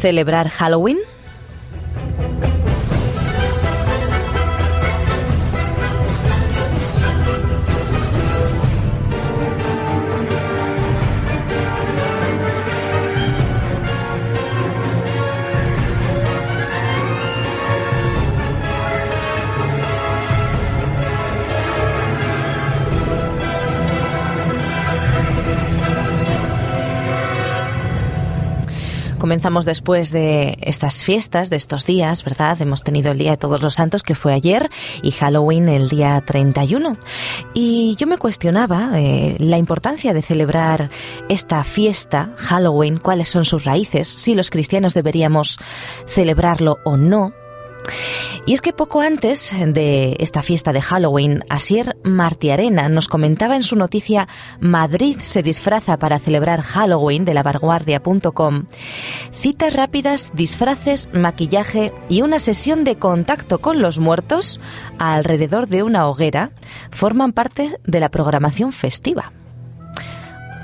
celebrar Halloween? Comenzamos después de estas fiestas, de estos días, ¿verdad? Hemos tenido el Día de Todos los Santos, que fue ayer, y Halloween el día 31. Y yo me cuestionaba eh, la importancia de celebrar esta fiesta, Halloween, cuáles son sus raíces, si los cristianos deberíamos celebrarlo o no. Y es que poco antes de esta fiesta de Halloween, Asier Martiarena nos comentaba en su noticia Madrid se disfraza para celebrar Halloween de la vanguardia.com citas rápidas, disfraces, maquillaje y una sesión de contacto con los muertos alrededor de una hoguera forman parte de la programación festiva.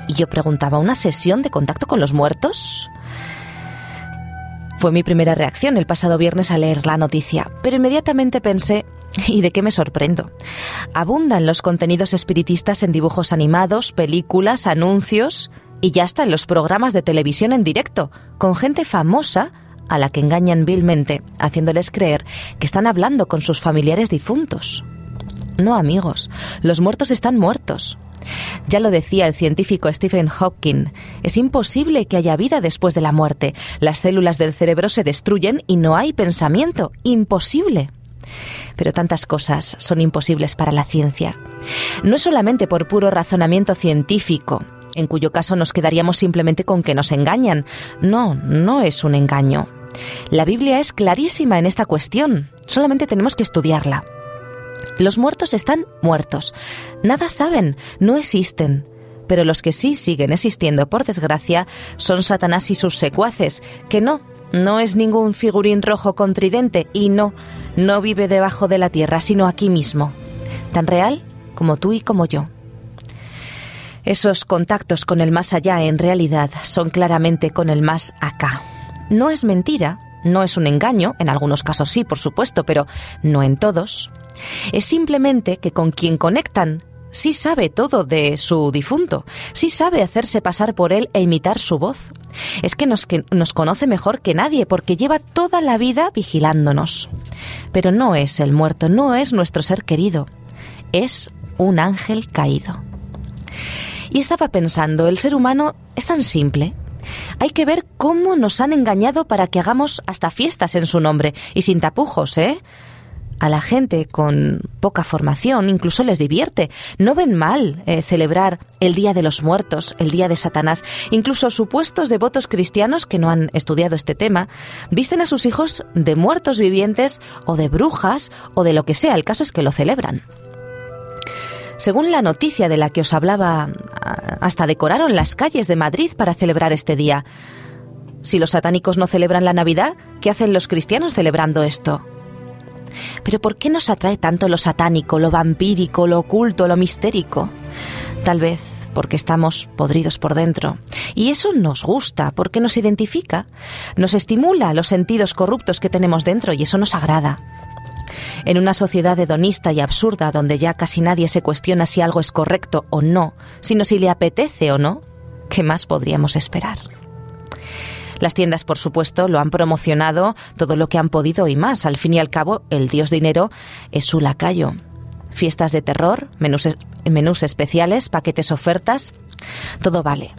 Y yo preguntaba, ¿una sesión de contacto con los muertos? Fue mi primera reacción el pasado viernes al leer la noticia, pero inmediatamente pensé, ¿y de qué me sorprendo? Abundan los contenidos espiritistas en dibujos animados, películas, anuncios y ya hasta en los programas de televisión en directo, con gente famosa a la que engañan vilmente, haciéndoles creer que están hablando con sus familiares difuntos. No, amigos, los muertos están muertos. Ya lo decía el científico Stephen Hawking, es imposible que haya vida después de la muerte. Las células del cerebro se destruyen y no hay pensamiento. Imposible. Pero tantas cosas son imposibles para la ciencia. No es solamente por puro razonamiento científico, en cuyo caso nos quedaríamos simplemente con que nos engañan. No, no es un engaño. La Biblia es clarísima en esta cuestión, solamente tenemos que estudiarla. Los muertos están muertos. Nada saben, no existen. Pero los que sí siguen existiendo, por desgracia, son Satanás y sus secuaces, que no, no es ningún figurín rojo con tridente y no, no vive debajo de la tierra, sino aquí mismo, tan real como tú y como yo. Esos contactos con el más allá en realidad son claramente con el más acá. No es mentira, no es un engaño, en algunos casos sí, por supuesto, pero no en todos. Es simplemente que con quien conectan sí sabe todo de su difunto, sí sabe hacerse pasar por él e imitar su voz. Es que nos, que nos, conoce mejor que nadie porque lleva toda la vida vigilándonos. Pero no es el muerto, no es nuestro ser querido, es un ángel caído. Y estaba pensando, el ser humano es tan simple. Hay que ver cómo nos han engañado para que hagamos hasta fiestas en su nombre y sin tapujos, ¿eh? a la gente con poca formación incluso les divierte. No ven mal eh, celebrar el Día de los Muertos, el Día de Satanás. Incluso supuestos devotos cristianos que no han estudiado este tema visten a sus hijos de muertos vivientes o de brujas o de lo que sea. El caso es que lo celebran. Según la noticia de la que os hablaba, hasta decoraron las calles de Madrid para celebrar este día. Si los satánicos no celebran la Navidad, ¿qué hacen los cristianos celebrando esto? Pero ¿por qué nos atrae tanto lo satánico, lo vampírico, lo oculto, lo mistérico? Tal vez porque estamos podridos por dentro. Y eso nos gusta, porque nos identifica, nos estimula los sentidos corruptos que tenemos dentro y eso nos agrada. En una sociedad hedonista y absurda donde ya casi nadie se cuestiona si algo es correcto o no, sino si le apetece o no, ¿qué más podríamos esperar? Las tiendas, por supuesto, lo han promocionado todo lo que han podido y más. Al fin y al cabo, el dios dinero es su lacayo. Fiestas de terror, menús, menús especiales, paquetes ofertas, todo vale.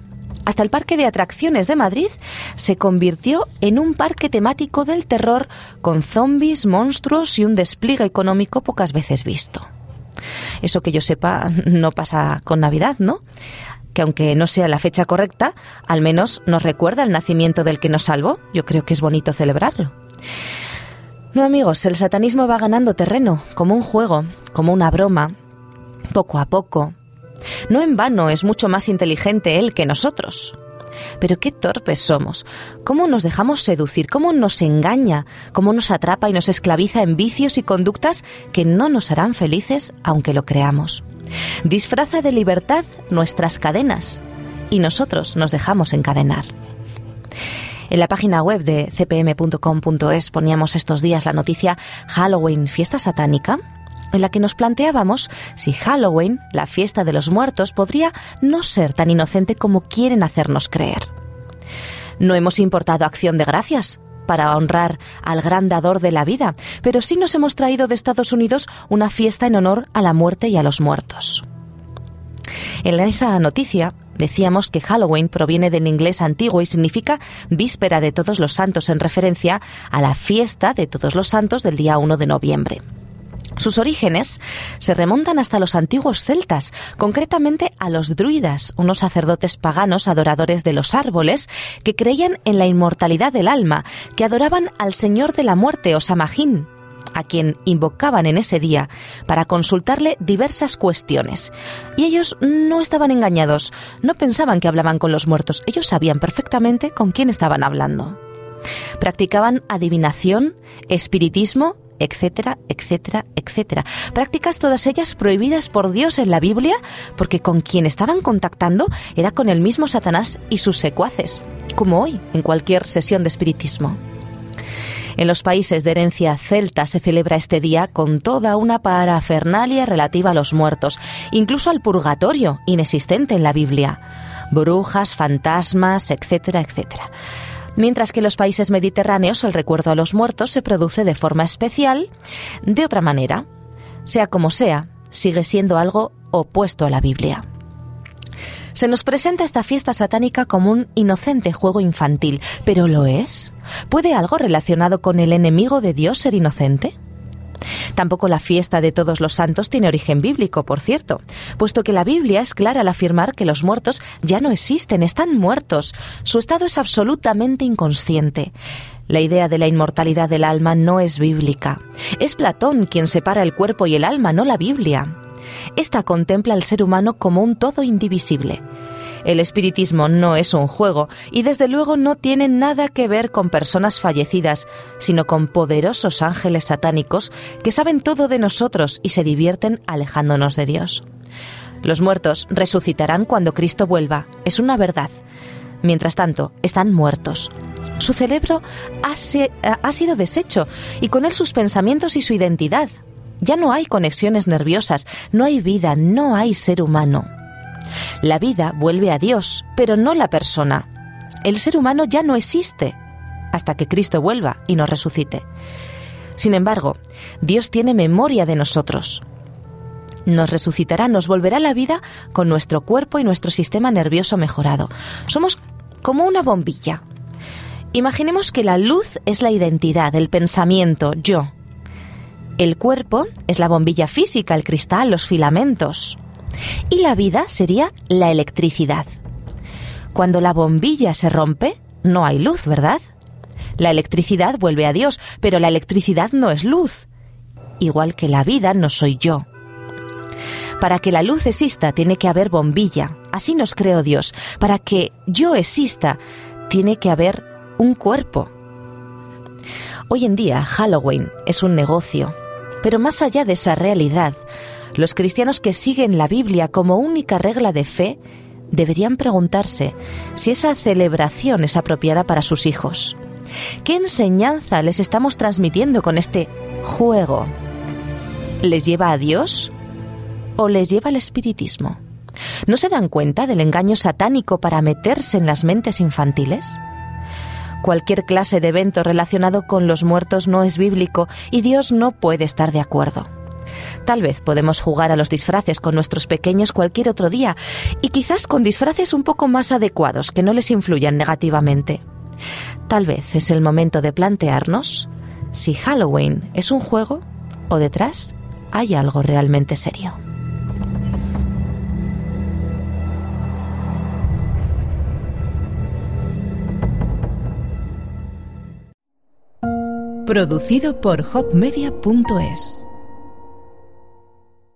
Hasta el Parque de Atracciones de Madrid se convirtió en un parque temático del terror con zombies, monstruos y un despliegue económico pocas veces visto. Eso que yo sepa no pasa con Navidad, ¿no? que aunque no sea la fecha correcta, al menos nos recuerda el nacimiento del que nos salvó. Yo creo que es bonito celebrarlo. No amigos, el satanismo va ganando terreno, como un juego, como una broma, poco a poco. No en vano es mucho más inteligente él que nosotros. Pero qué torpes somos. ¿Cómo nos dejamos seducir? ¿Cómo nos engaña? ¿Cómo nos atrapa y nos esclaviza en vicios y conductas que no nos harán felices aunque lo creamos? Disfraza de libertad nuestras cadenas y nosotros nos dejamos encadenar. En la página web de cpm.com.es poníamos estos días la noticia Halloween, fiesta satánica, en la que nos planteábamos si Halloween, la fiesta de los muertos, podría no ser tan inocente como quieren hacernos creer. No hemos importado acción de gracias para honrar al gran dador de la vida, pero sí nos hemos traído de Estados Unidos una fiesta en honor a la muerte y a los muertos. En esa noticia decíamos que Halloween proviene del inglés antiguo y significa víspera de todos los santos en referencia a la fiesta de todos los santos del día 1 de noviembre. Sus orígenes se remontan hasta los antiguos celtas, concretamente a los druidas, unos sacerdotes paganos adoradores de los árboles que creían en la inmortalidad del alma, que adoraban al Señor de la muerte o Samhain, a quien invocaban en ese día para consultarle diversas cuestiones. Y ellos no estaban engañados, no pensaban que hablaban con los muertos, ellos sabían perfectamente con quién estaban hablando. Practicaban adivinación, espiritismo, etcétera, etcétera, etcétera. Prácticas todas ellas prohibidas por Dios en la Biblia porque con quien estaban contactando era con el mismo Satanás y sus secuaces, como hoy en cualquier sesión de espiritismo. En los países de herencia celta se celebra este día con toda una parafernalia relativa a los muertos, incluso al purgatorio, inexistente en la Biblia. Brujas, fantasmas, etcétera, etcétera mientras que en los países mediterráneos el recuerdo a los muertos se produce de forma especial, de otra manera. Sea como sea, sigue siendo algo opuesto a la Biblia. Se nos presenta esta fiesta satánica como un inocente juego infantil, pero ¿lo es? ¿Puede algo relacionado con el enemigo de Dios ser inocente? Tampoco la fiesta de todos los santos tiene origen bíblico, por cierto, puesto que la Biblia es clara al afirmar que los muertos ya no existen, están muertos. Su estado es absolutamente inconsciente. La idea de la inmortalidad del alma no es bíblica. Es Platón quien separa el cuerpo y el alma, no la Biblia. Esta contempla al ser humano como un todo indivisible. El espiritismo no es un juego y desde luego no tiene nada que ver con personas fallecidas, sino con poderosos ángeles satánicos que saben todo de nosotros y se divierten alejándonos de Dios. Los muertos resucitarán cuando Cristo vuelva, es una verdad. Mientras tanto, están muertos. Su cerebro ha, sido deshecho y con él sus pensamientos y su identidad. Ya no hay conexiones nerviosas, no hay vida, no hay ser humano. La vida vuelve a Dios, pero no la persona. El ser humano ya no existe hasta que Cristo vuelva y nos resucite. Sin embargo, Dios tiene memoria de nosotros. Nos resucitará, nos volverá la vida con nuestro cuerpo y nuestro sistema nervioso mejorado. Somos como una bombilla. Imaginemos que la luz es la identidad, el pensamiento, yo. El cuerpo es la bombilla física, el cristal, los filamentos. Y la vida sería la electricidad. Cuando la bombilla se rompe, no hay luz, ¿verdad? La electricidad vuelve a Dios, pero la electricidad no es luz. Igual que la vida no soy yo. Para que la luz exista tiene que haber bombilla, así nos creó Dios. Para que yo exista tiene que haber un cuerpo. Hoy en día Halloween es un negocio, pero más allá de esa realidad, los cristianos que siguen la Biblia como única regla de fe deberían preguntarse si esa celebración es apropiada para sus hijos. ¿Qué enseñanza les estamos transmitiendo con este juego? ¿Les lleva a Dios o les lleva al espiritismo? ¿No se dan cuenta del engaño satánico para meterse en las mentes infantiles? Cualquier clase de evento relacionado con los muertos no es bíblico y Dios no puede estar de acuerdo. Tal vez podemos jugar a los disfraces con nuestros pequeños cualquier otro día y quizás con disfraces un poco más adecuados que no les influyan negativamente. Tal vez es el momento de plantearnos si Halloween es un juego o detrás hay algo realmente serio. Producido por hopmedia.es